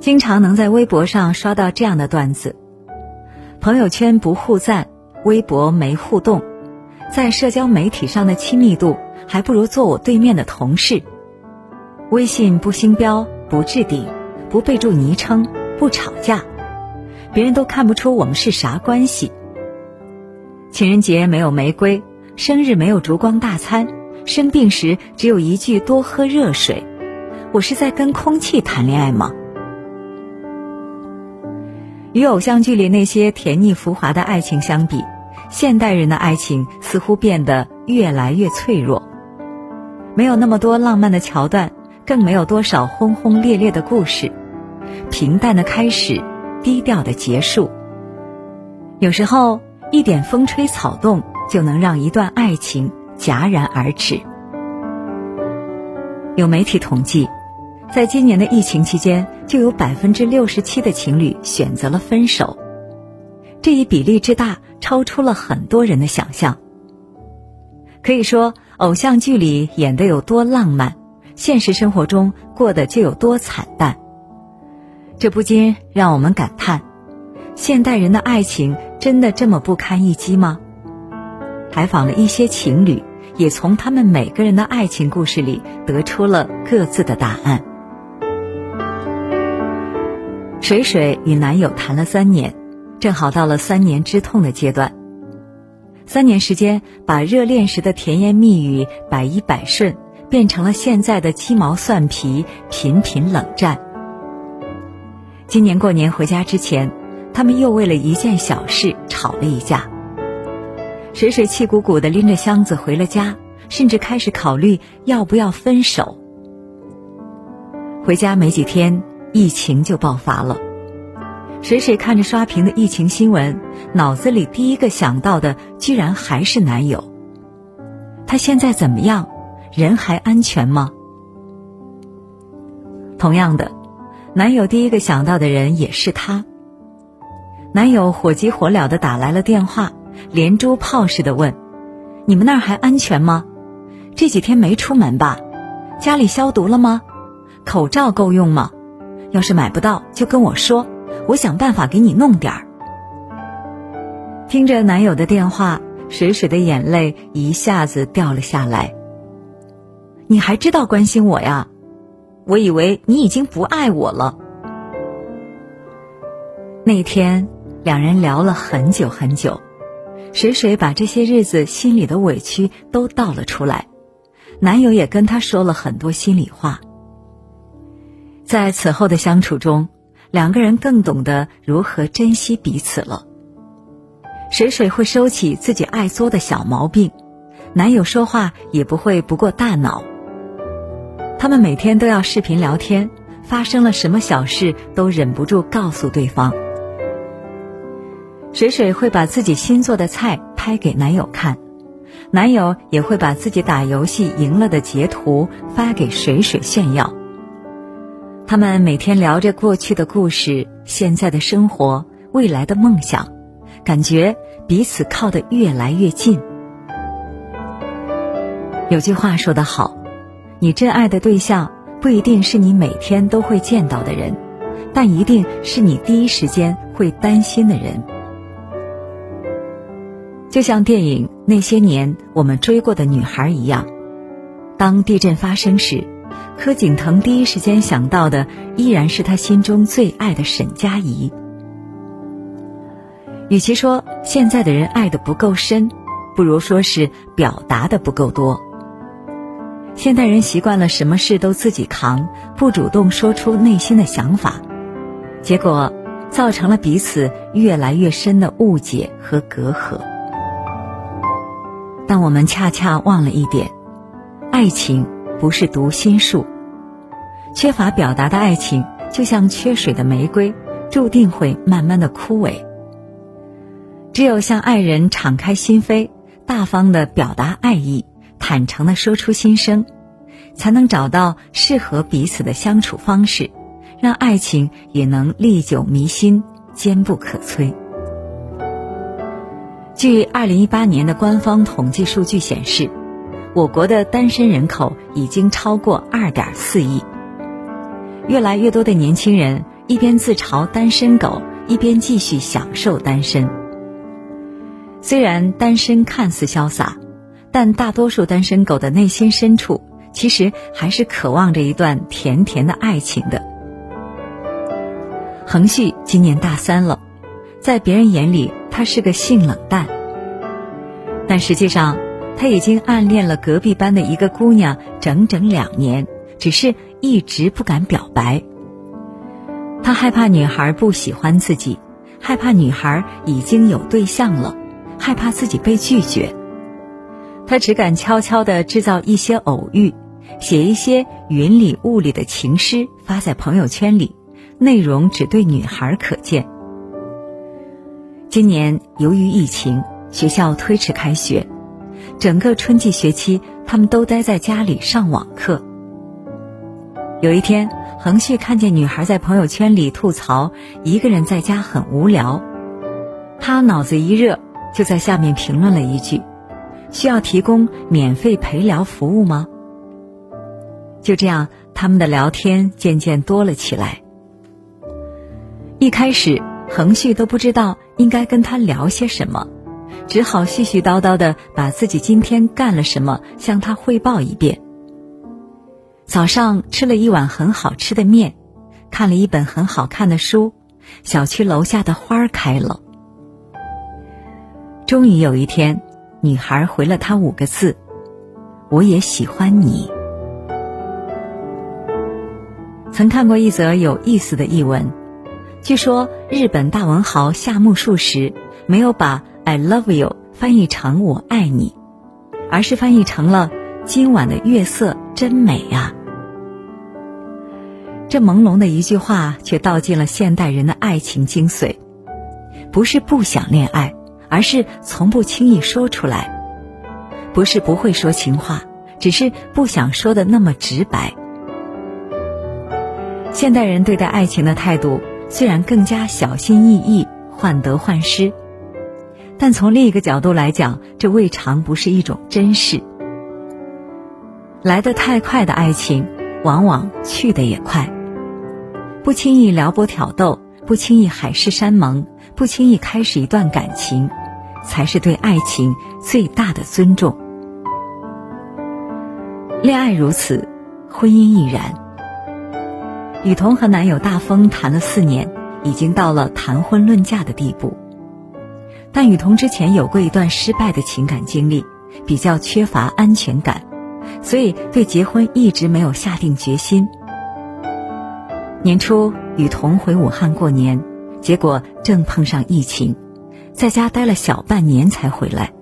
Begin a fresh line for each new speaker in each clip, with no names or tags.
经常能在微博上刷到这样的段子：朋友圈不互赞，微博没互动，在社交媒体上的亲密度还不如坐我对面的同事。微信不星标，不置顶，不备注昵称，不吵架，别人都看不出我们是啥关系。情人节没有玫瑰，生日没有烛光大餐，生病时只有一句多喝热水。我是在跟空气谈恋爱吗？与偶像剧里那些甜腻浮华的爱情相比，现代人的爱情似乎变得越来越脆弱，没有那么多浪漫的桥段，更没有多少轰轰烈烈的故事，平淡的开始，低调的结束。有时候，一点风吹草动就能让一段爱情戛然而止。有媒体统计。在今年的疫情期间，就有百分之六十七的情侣选择了分手，这一比例之大，超出了很多人的想象。可以说，偶像剧里演的有多浪漫，现实生活中过得就有多惨淡。这不禁让我们感叹：现代人的爱情真的这么不堪一击吗？采访了一些情侣，也从他们每个人的爱情故事里得出了各自的答案。水水与男友谈了三年，正好到了三年之痛的阶段。三年时间，把热恋时的甜言蜜语、百依百顺，变成了现在的鸡毛蒜皮、频频冷战。今年过年回家之前，他们又为了一件小事吵了一架。水水气鼓鼓的拎着箱子回了家，甚至开始考虑要不要分手。回家没几天。疫情就爆发了，水水看着刷屏的疫情新闻，脑子里第一个想到的居然还是男友。他现在怎么样？人还安全吗？同样的，男友第一个想到的人也是他。男友火急火燎的打来了电话，连珠炮似的问：“你们那儿还安全吗？这几天没出门吧？家里消毒了吗？口罩够用吗？”要是买不到，就跟我说，我想办法给你弄点儿。听着男友的电话，水水的眼泪一下子掉了下来。你还知道关心我呀？我以为你已经不爱我了。那天，两人聊了很久很久，水水把这些日子心里的委屈都道了出来，男友也跟她说了很多心里话。在此后的相处中，两个人更懂得如何珍惜彼此了。水水会收起自己爱作的小毛病，男友说话也不会不过大脑。他们每天都要视频聊天，发生了什么小事都忍不住告诉对方。水水会把自己新做的菜拍给男友看，男友也会把自己打游戏赢了的截图发给水水炫耀。他们每天聊着过去的故事、现在的生活、未来的梦想，感觉彼此靠得越来越近。有句话说得好，你真爱的对象不一定是你每天都会见到的人，但一定是你第一时间会担心的人。就像电影《那些年我们追过的女孩》一样，当地震发生时。柯景腾第一时间想到的依然是他心中最爱的沈佳宜。与其说现在的人爱的不够深，不如说是表达的不够多。现代人习惯了什么事都自己扛，不主动说出内心的想法，结果造成了彼此越来越深的误解和隔阂。但我们恰恰忘了一点，爱情。不是读心术，缺乏表达的爱情就像缺水的玫瑰，注定会慢慢的枯萎。只有向爱人敞开心扉，大方的表达爱意，坦诚的说出心声，才能找到适合彼此的相处方式，让爱情也能历久弥新，坚不可摧。据二零一八年的官方统计数据显示。我国的单身人口已经超过二点四亿，越来越多的年轻人一边自嘲单身狗，一边继续享受单身。虽然单身看似潇洒，但大多数单身狗的内心深处，其实还是渴望着一段甜甜的爱情的。恒旭今年大三了，在别人眼里，他是个性冷淡，但实际上，他已经暗恋了隔壁班的一个姑娘整整两年，只是一直不敢表白。他害怕女孩不喜欢自己，害怕女孩已经有对象了，害怕自己被拒绝。他只敢悄悄地制造一些偶遇，写一些云里雾里的情诗发在朋友圈里，内容只对女孩可见。今年由于疫情，学校推迟开学，整个春季学期他们都待在家里上网课。有一天。恒旭看见女孩在朋友圈里吐槽一个人在家很无聊，他脑子一热，就在下面评论了一句：“需要提供免费陪聊服务吗？”就这样，他们的聊天渐渐多了起来。一开始，恒旭都不知道应该跟他聊些什么，只好絮絮叨叨的把自己今天干了什么向他汇报一遍。早上吃了一碗很好吃的面，看了一本很好看的书，小区楼下的花开了。终于有一天，女孩回了他五个字：“我也喜欢你。”曾看过一则有意思的译文，据说日本大文豪夏目漱石没有把 “I love you” 翻译成“我爱你”，而是翻译成了“今晚的月色真美呀”。这朦胧的一句话，却道尽了现代人的爱情精髓：不是不想恋爱，而是从不轻易说出来；不是不会说情话，只是不想说的那么直白。现代人对待爱情的态度，虽然更加小心翼翼、患得患失，但从另一个角度来讲，这未尝不是一种珍视。来得太快的爱情，往往去得也快。不轻易撩拨挑逗，不轻易海誓山盟，不轻易开始一段感情，才是对爱情最大的尊重。恋爱如此，婚姻亦然。雨桐和男友大风谈了四年，已经到了谈婚论嫁的地步。但雨桐之前有过一段失败的情感经历，比较缺乏安全感，所以对结婚一直没有下定决心。年初，雨桐回武汉过年，结果正碰上疫情，在家待了小半年才回来。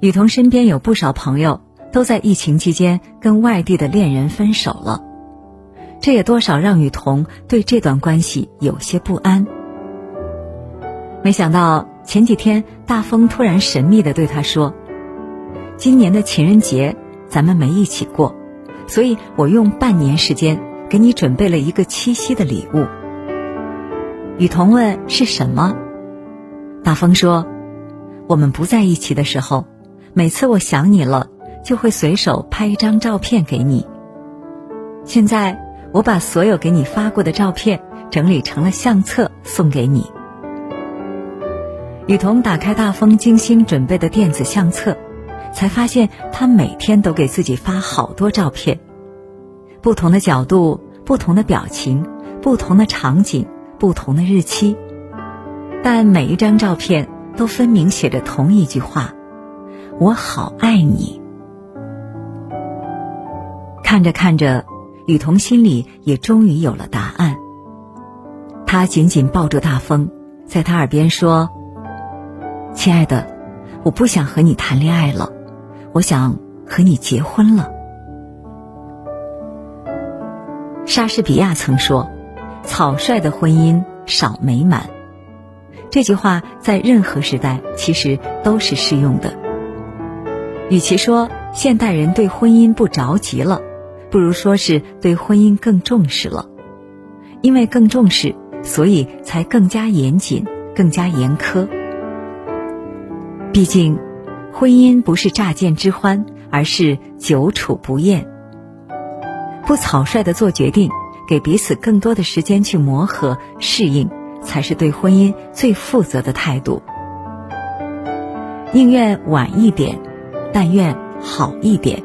雨桐身边有不少朋友都在疫情期间跟外地的恋人分手了，这也多少让雨桐对这段关系有些不安。没想到前几天，大风突然神秘的对他说：“今年的情人节咱们没一起过，所以我用半年时间。”给你准备了一个七夕的礼物。雨桐问是什么？大风说：“我们不在一起的时候，每次我想你了，就会随手拍一张照片给你。现在我把所有给你发过的照片整理成了相册，送给你。”雨桐打开大风精心准备的电子相册，才发现他每天都给自己发好多照片。不同的角度，不同的表情，不同的场景，不同的日期，但每一张照片都分明写着同一句话：“我好爱你。”看着看着，雨桐心里也终于有了答案。他紧紧抱住大风，在他耳边说：“亲爱的，我不想和你谈恋爱了，我想和你结婚了。”莎士比亚曾说：“草率的婚姻少美满。”这句话在任何时代其实都是适用的。与其说现代人对婚姻不着急了，不如说是对婚姻更重视了。因为更重视，所以才更加严谨、更加严苛。毕竟，婚姻不是乍见之欢，而是久处不厌。不草率的做决定，给彼此更多的时间去磨合、适应，才是对婚姻最负责的态度。宁愿晚一点，但愿好一点；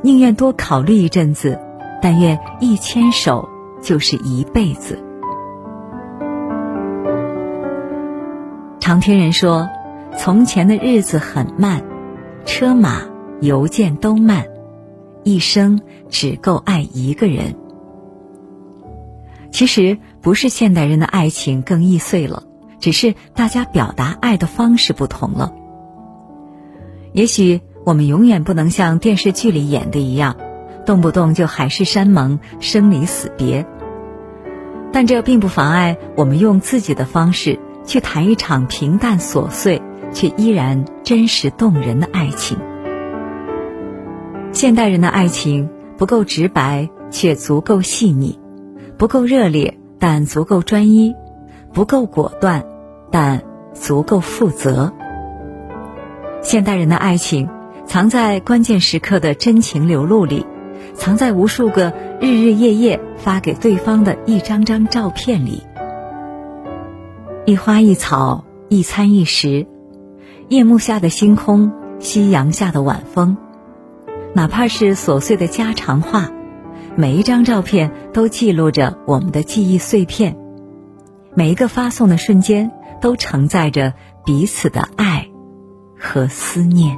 宁愿多考虑一阵子，但愿一牵手就是一辈子。常听人说，从前的日子很慢，车马邮件都慢，一生只够爱一个人。其实不是现代人的爱情更易碎了，只是大家表达爱的方式不同了。也许我们永远不能像电视剧里演的一样，动不动就海誓山盟、生离死别，但这并不妨碍我们用自己的方式。去谈一场平淡琐碎却依然真实动人的爱情。现代人的爱情不够直白，却足够细腻；不够热烈，但足够专一；不够果断，但足够负责。现代人的爱情藏在关键时刻的真情流露里，藏在无数个日日夜夜发给对方的一张张照片里。一花一草，一餐一食，夜幕下的星空，夕阳下的晚风，哪怕是琐碎的家常话，每一张照片都记录着我们的记忆碎片，每一个发送的瞬间都承载着彼此的爱和思念。